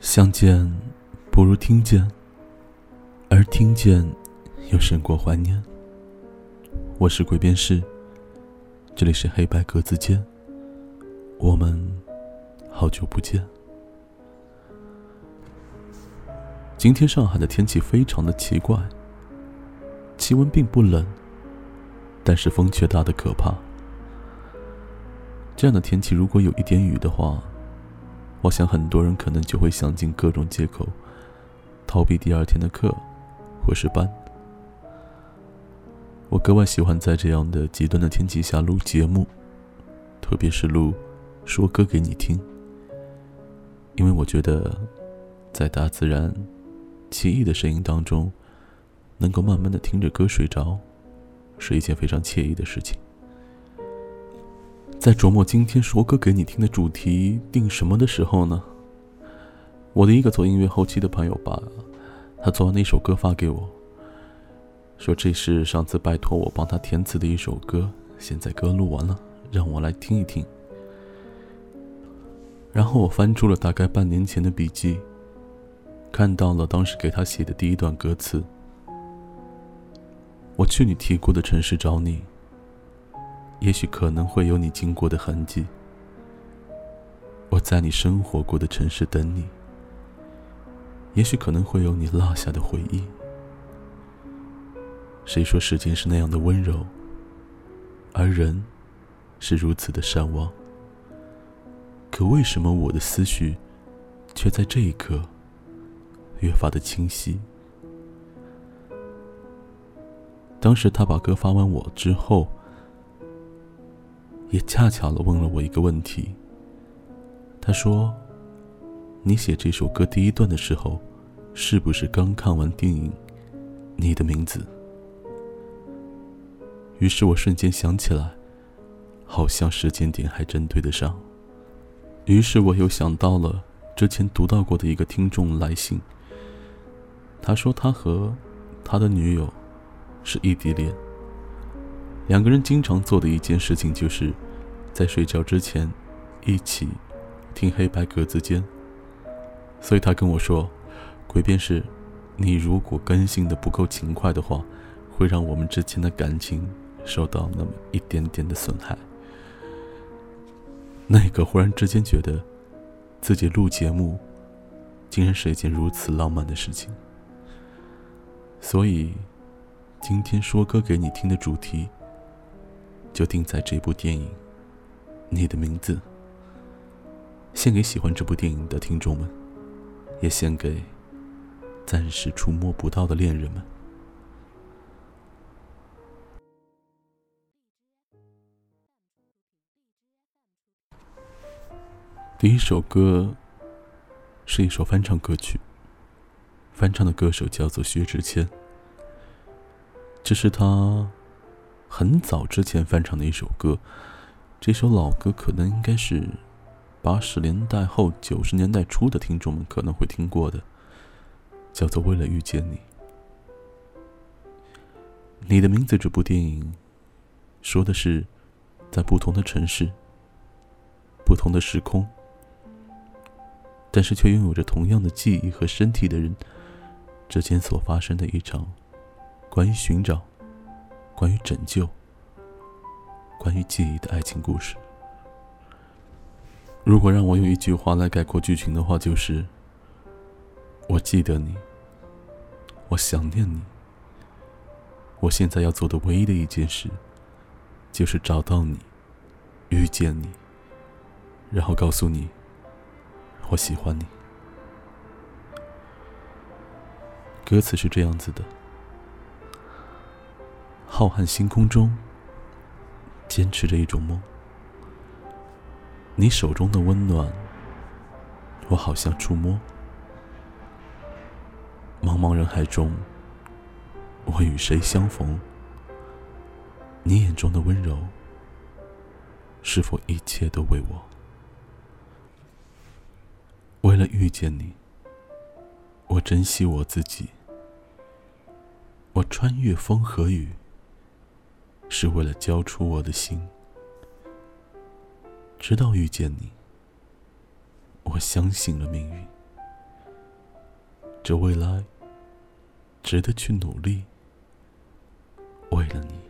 相见不如听见，而听见又胜过怀念。我是鬼边士，这里是黑白格子间，我们好久不见。今天上海的天气非常的奇怪，气温并不冷，但是风却大的可怕。这样的天气，如果有一点雨的话，我想很多人可能就会想尽各种借口，逃避第二天的课，或是班。我格外喜欢在这样的极端的天气下录节目，特别是录说歌给你听，因为我觉得在大自然奇异的声音当中，能够慢慢的听着歌睡着，是一件非常惬意的事情。在琢磨今天说歌给你听的主题定什么的时候呢，我的一个做音乐后期的朋友把他做完那首歌发给我，说这是上次拜托我帮他填词的一首歌，现在歌录完了，让我来听一听。然后我翻出了大概半年前的笔记，看到了当时给他写的第一段歌词：“我去你提过的城市找你。”也许可能会有你经过的痕迹，我在你生活过的城市等你。也许可能会有你落下的回忆。谁说时间是那样的温柔，而人是如此的善忘？可为什么我的思绪却在这一刻越发的清晰？当时他把歌发完我之后。也恰巧了问了我一个问题。他说：“你写这首歌第一段的时候，是不是刚看完电影《你的名字》？”于是我瞬间想起来，好像时间点还真对得上。于是我又想到了之前读到过的一个听众来信。他说他和他的女友是异地恋。两个人经常做的一件事情，就是在睡觉之前一起听黑白格子间。所以他跟我说：“鬼便是，你如果更新的不够勤快的话，会让我们之间的感情受到那么一点点的损害。”那个忽然之间觉得自己录节目，竟然是一件如此浪漫的事情。所以，今天说歌给你听的主题。就定在这部电影，《你的名字》。献给喜欢这部电影的听众们，也献给暂时触摸不到的恋人们。第一首歌是一首翻唱歌曲，翻唱的歌手叫做薛之谦。这是他。很早之前翻唱的一首歌，这首老歌可能应该是八十年代后九十年代初的听众们可能会听过的，叫做《为了遇见你》。你的名字这部电影说的是在不同的城市、不同的时空，但是却拥有着同样的记忆和身体的人之间所发生的一场关于寻找。关于拯救，关于记忆的爱情故事。如果让我用一句话来概括剧情的话，就是：我记得你，我想念你。我现在要做的唯一的一件事，就是找到你，遇见你，然后告诉你，我喜欢你。歌词是这样子的。浩瀚星空中，坚持着一种梦。你手中的温暖，我好像触摸。茫茫人海中，我与谁相逢？你眼中的温柔，是否一切都为我？为了遇见你，我珍惜我自己。我穿越风和雨。是为了交出我的心，直到遇见你，我相信了命运，这未来值得去努力。为了你。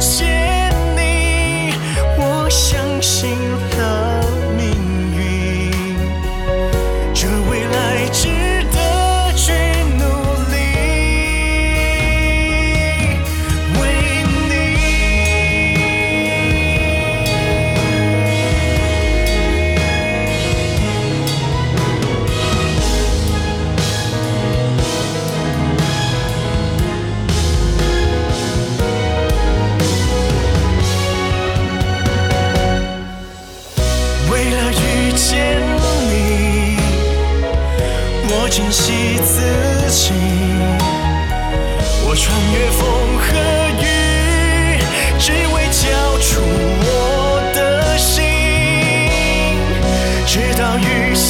直到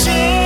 到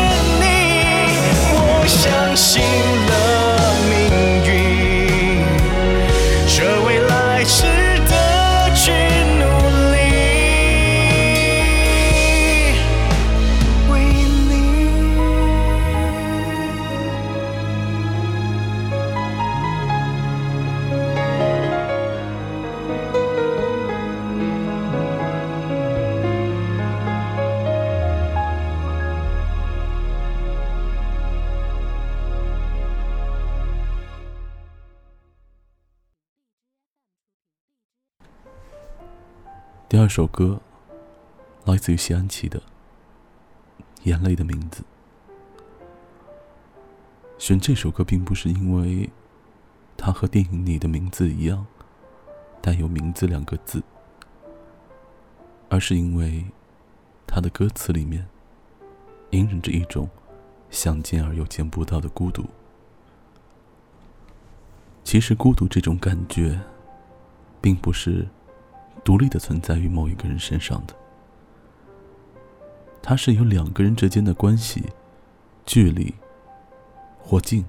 第二首歌来自于谢安琪的《眼泪的名字》。选这首歌并不是因为它和电影里的名字一样带有“名字”两个字，而是因为它的歌词里面隐忍着一种想见而又见不到的孤独。其实，孤独这种感觉，并不是。独立的存在于某一个人身上的，它是由两个人之间的关系，距离或近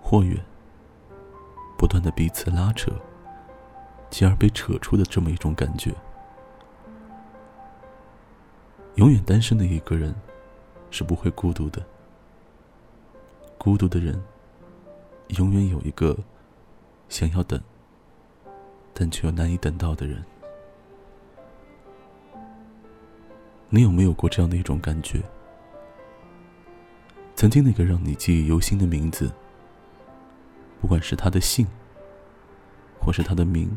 或远不断的彼此拉扯，继而被扯出的这么一种感觉。永远单身的一个人是不会孤独的，孤独的人永远有一个想要等，但却又难以等到的人。你有没有过这样的一种感觉？曾经那个让你记忆犹新的名字，不管是他的姓，或是他的名，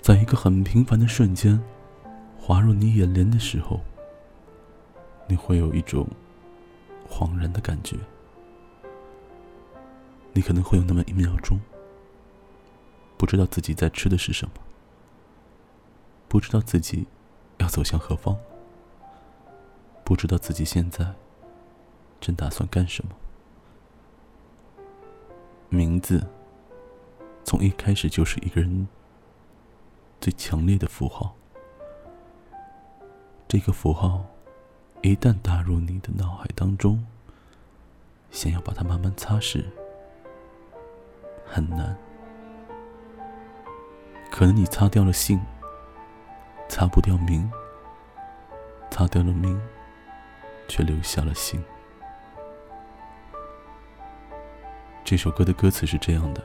在一个很平凡的瞬间。滑入你眼帘的时候，你会有一种恍然的感觉。你可能会有那么一秒钟，不知道自己在吃的是什么，不知道自己要走向何方，不知道自己现在正打算干什么。名字从一开始就是一个人最强烈的符号。这个符号一旦打入你的脑海当中，想要把它慢慢擦拭，很难。可能你擦掉了姓，擦不掉名；擦掉了名，却留下了姓。这首歌的歌词是这样的：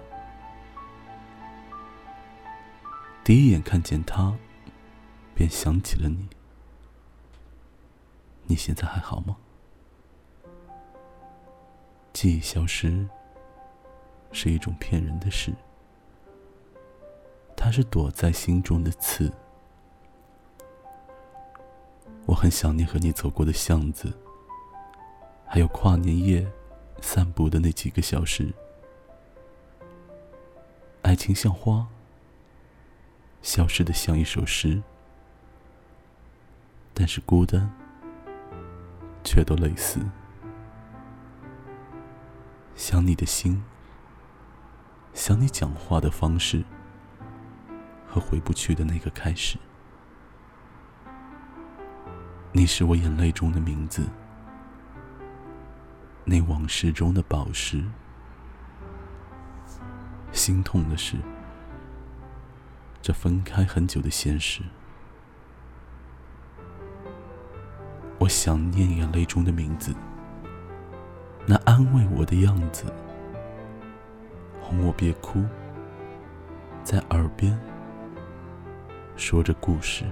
第一眼看见他，便想起了你。你现在还好吗？记忆消失是一种骗人的事，它是躲在心中的刺。我很想念和你走过的巷子，还有跨年夜散步的那几个小时。爱情像花，消失的像一首诗，但是孤单。却都类似，想你的心，想你讲话的方式，和回不去的那个开始。你是我眼泪中的名字，那往事中的宝石。心痛的是，这分开很久的现实。我想念眼泪中的名字，那安慰我的样子，哄我别哭，在耳边说着故事。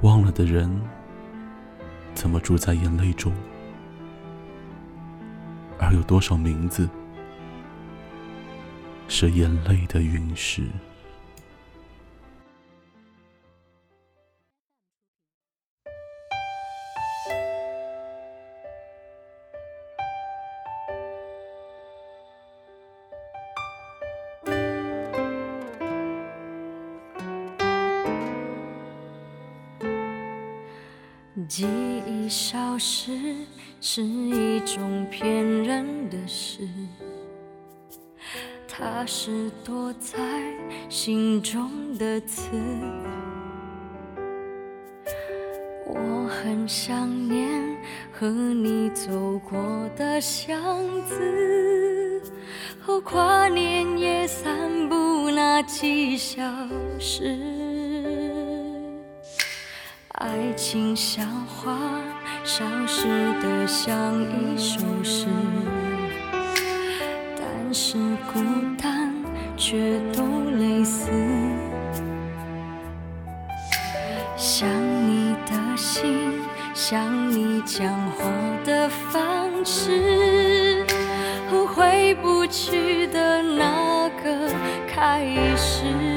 忘了的人，怎么住在眼泪中？而有多少名字，是眼泪的陨石？记忆消失是一种骗人的事，它是躲在心中的刺。我很想念和你走过的巷子，和跨年夜散步那几小时。情像花，消失的像一首诗，但是孤单却都类似。想你的心，想你讲话的方式，和回不去的那个开始。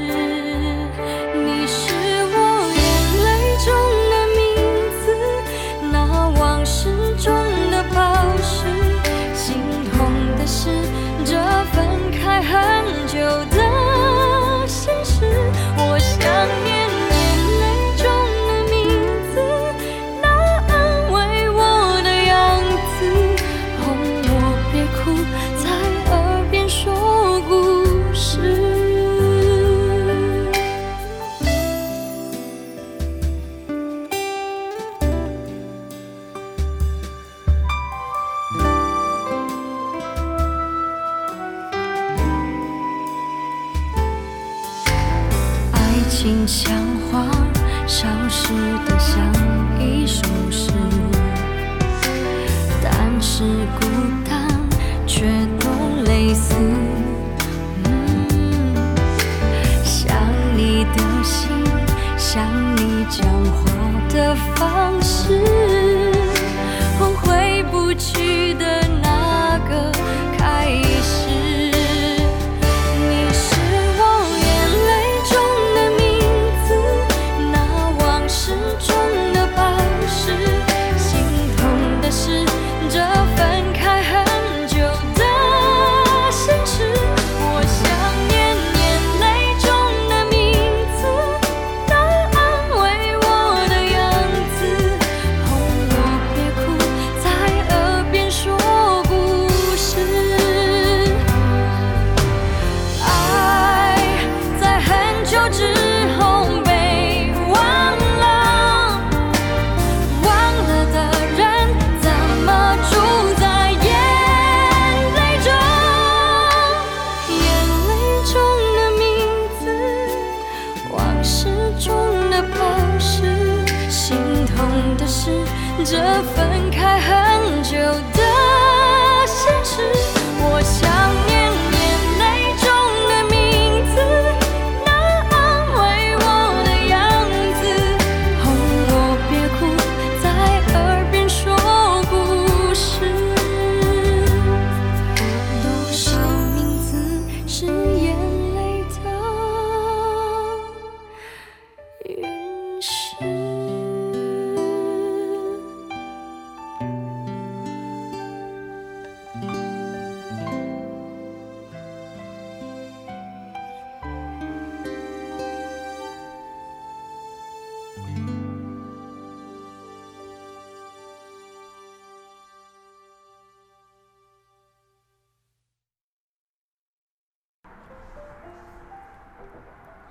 这分开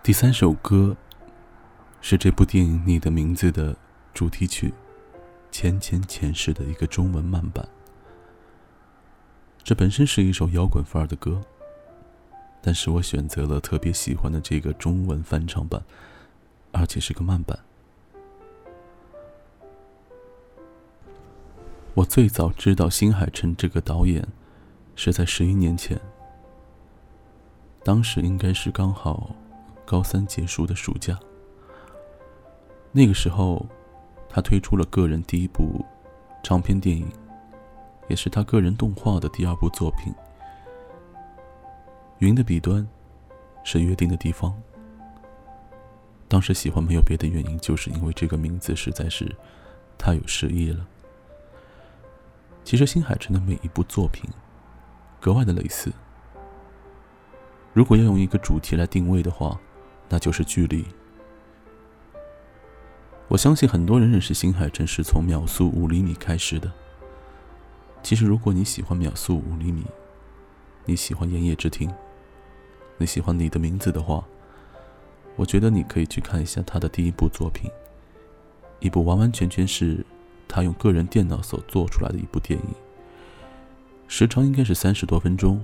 第三首歌是这部电影《你的名字》的主题曲，《前前前世》的一个中文慢版。这本身是一首摇滚范儿的歌，但是我选择了特别喜欢的这个中文翻唱版，而且是个慢版。我最早知道新海诚这个导演，是在十一年前。当时应该是刚好高三结束的暑假。那个时候，他推出了个人第一部长篇电影，也是他个人动画的第二部作品。云的彼端，是约定的地方。当时喜欢没有别的原因，就是因为这个名字实在是太有诗意了。其实新海诚的每一部作品格外的类似。如果要用一个主题来定位的话，那就是距离。我相信很多人认识新海诚是从秒速五厘米开始的。其实，如果你喜欢秒速五厘米，你喜欢《炎夜之庭》，你喜欢你的名字的话，我觉得你可以去看一下他的第一部作品，一部完完全全是他用个人电脑所做出来的一部电影，时长应该是三十多分钟。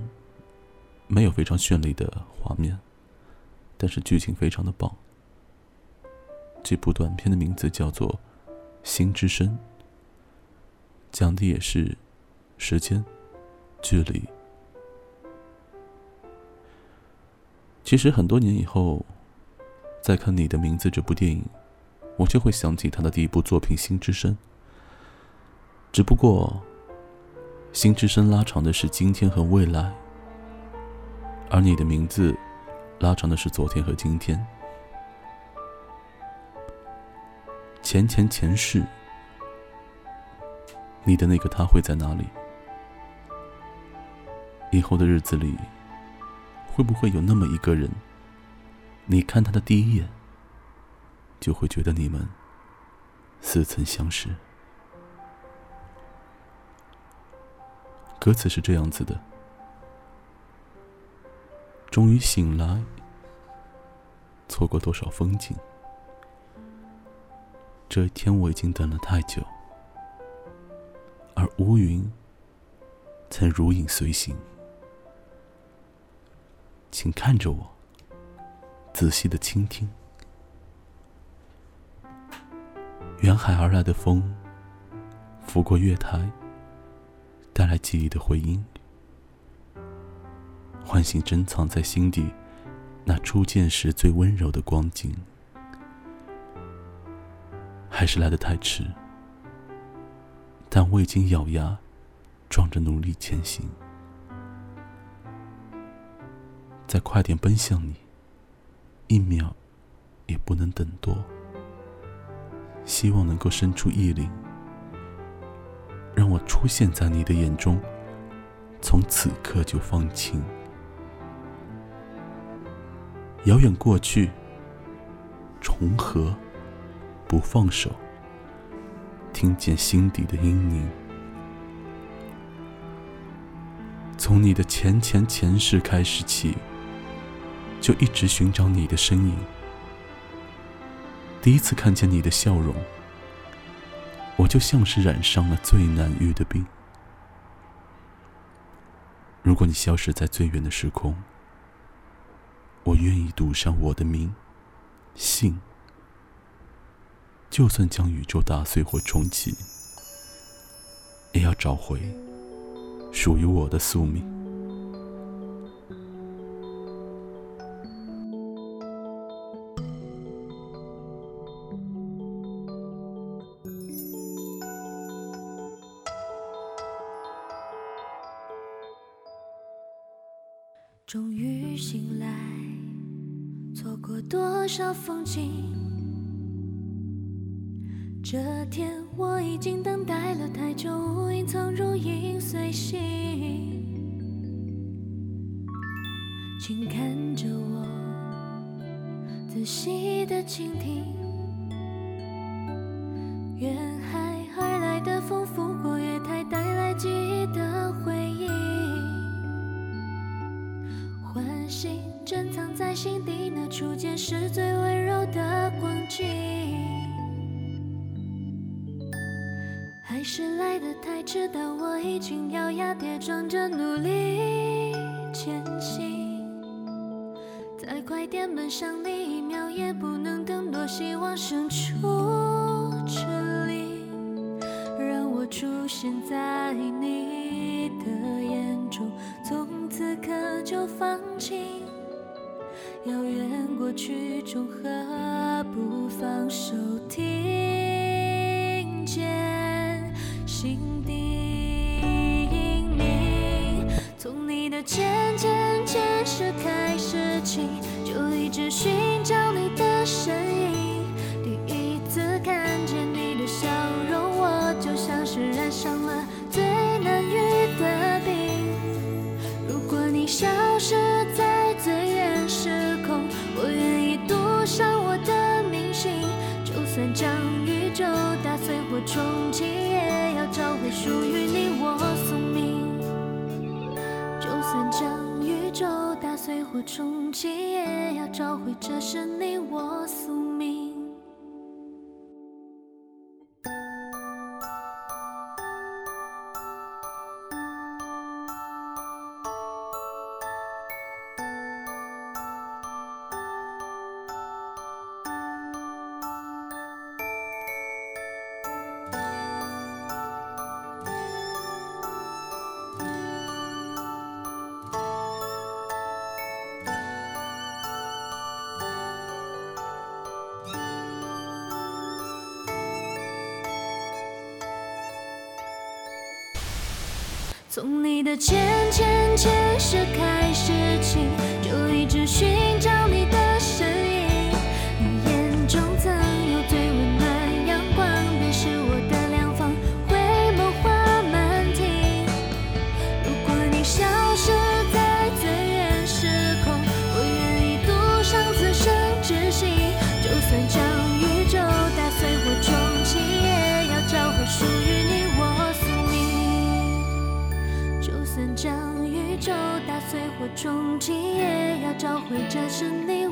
没有非常绚丽的画面，但是剧情非常的棒。这部短片的名字叫做《心之声》，讲的也是时间、距离。其实很多年以后，再看《你的名字》这部电影，我就会想起他的第一部作品《心之声》。只不过，《心之声》拉长的是今天和未来。而你的名字，拉长的是昨天和今天。前前前世，你的那个他会在哪里？以后的日子里，会不会有那么一个人，你看他的第一眼，就会觉得你们似曾相识？歌词是这样子的。终于醒来错过多少风景。这一天我已经等了太久而乌云曾如影随形。请看着我仔细的倾听。远海而来的风拂过月台带来记忆的回音。唤醒珍藏在心底那初见时最温柔的光景。还是来得太迟，但我已经咬牙，壮着努力前行。再快点奔向你，一秒也不能等多。希望能够伸出意灵，让我出现在你的眼中，从此刻就放晴。遥远过去，重合，不放手，听见心底的阴宁。从你的前前前世开始起。就一直寻找你的身影。第一次看见你的笑容，我就像是染上了最难愈的病。如果你消失在最远的时空，我愿意赌上我的名、姓，就算将宇宙打碎或重启，也要找回属于我的宿命。错过多少风景？这天我已经等待了太久，无影藏如影随形。请看着我，仔细的倾听，还是来得太迟，但我已经咬牙跌撞着努力前行。再快点奔向你，一秒也不能等，多希望伸出这里，让我出现在你的眼中。从此刻就放晴，遥远过去中和不放手，就打碎或重启，也要找回属于你我宿命。就算将宇宙打碎或重启，也要找回这是你我宿命。从你的浅浅前世开始起，就一直寻找你的终极，也要找回这是你。